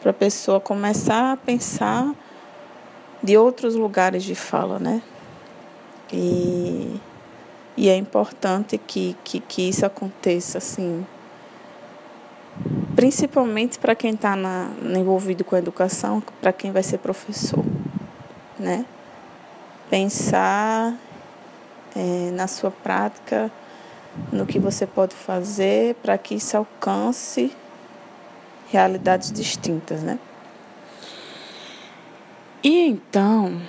para a pessoa começar a pensar de outros lugares de fala, né? E, e é importante que, que, que isso aconteça, assim, principalmente para quem está envolvido com a educação, para quem vai ser professor, né? Pensar é, na sua prática, no que você pode fazer para que isso alcance realidades distintas, né? E então,